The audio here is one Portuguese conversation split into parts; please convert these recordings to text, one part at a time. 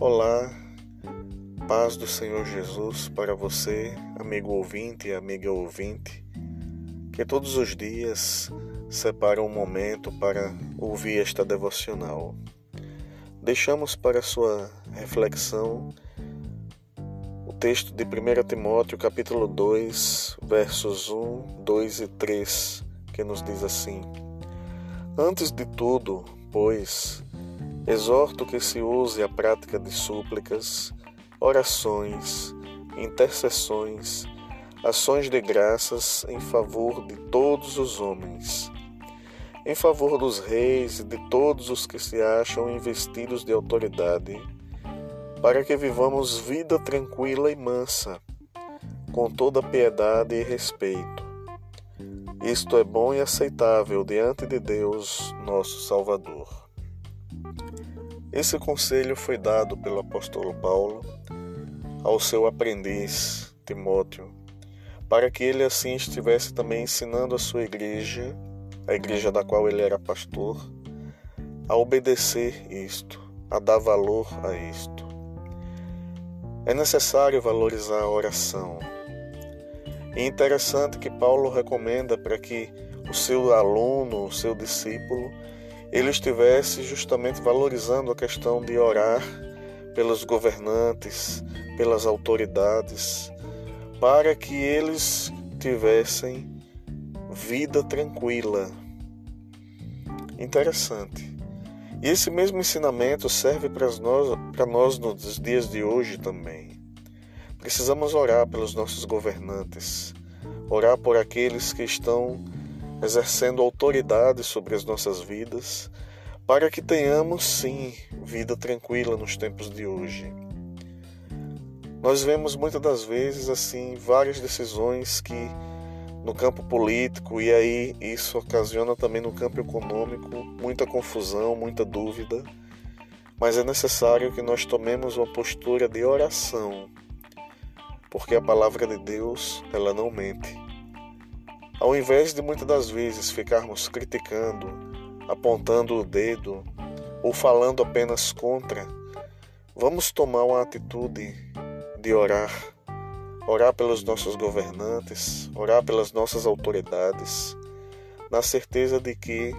Olá, paz do Senhor Jesus para você, amigo ouvinte e amiga ouvinte, que todos os dias separa um momento para ouvir esta devocional. Deixamos para sua reflexão o texto de 1 Timóteo, capítulo 2, versos 1, 2 e 3, que nos diz assim: Antes de tudo, pois, Exorto que se use a prática de súplicas, orações, intercessões, ações de graças em favor de todos os homens, em favor dos reis e de todos os que se acham investidos de autoridade, para que vivamos vida tranquila e mansa, com toda piedade e respeito. Isto é bom e aceitável diante de Deus, nosso Salvador. Esse conselho foi dado pelo apóstolo Paulo ao seu aprendiz Timóteo, para que ele assim estivesse também ensinando a sua igreja, a igreja da qual ele era pastor, a obedecer isto, a dar valor a isto. É necessário valorizar a oração. E interessante que Paulo recomenda para que o seu aluno, o seu discípulo, ele estivesse justamente valorizando a questão de orar pelos governantes, pelas autoridades, para que eles tivessem vida tranquila. Interessante. E esse mesmo ensinamento serve para nós, para nós nos dias de hoje também. Precisamos orar pelos nossos governantes, orar por aqueles que estão exercendo autoridade sobre as nossas vidas, para que tenhamos sim vida tranquila nos tempos de hoje. Nós vemos muitas das vezes assim várias decisões que no campo político e aí isso ocasiona também no campo econômico muita confusão, muita dúvida, mas é necessário que nós tomemos uma postura de oração, porque a palavra de Deus, ela não mente. Ao invés de muitas das vezes ficarmos criticando, apontando o dedo ou falando apenas contra, vamos tomar uma atitude de orar. Orar pelos nossos governantes, orar pelas nossas autoridades, na certeza de que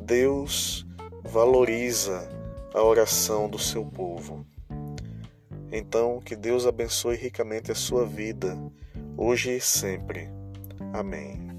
Deus valoriza a oração do seu povo. Então, que Deus abençoe ricamente a sua vida, hoje e sempre. Amém.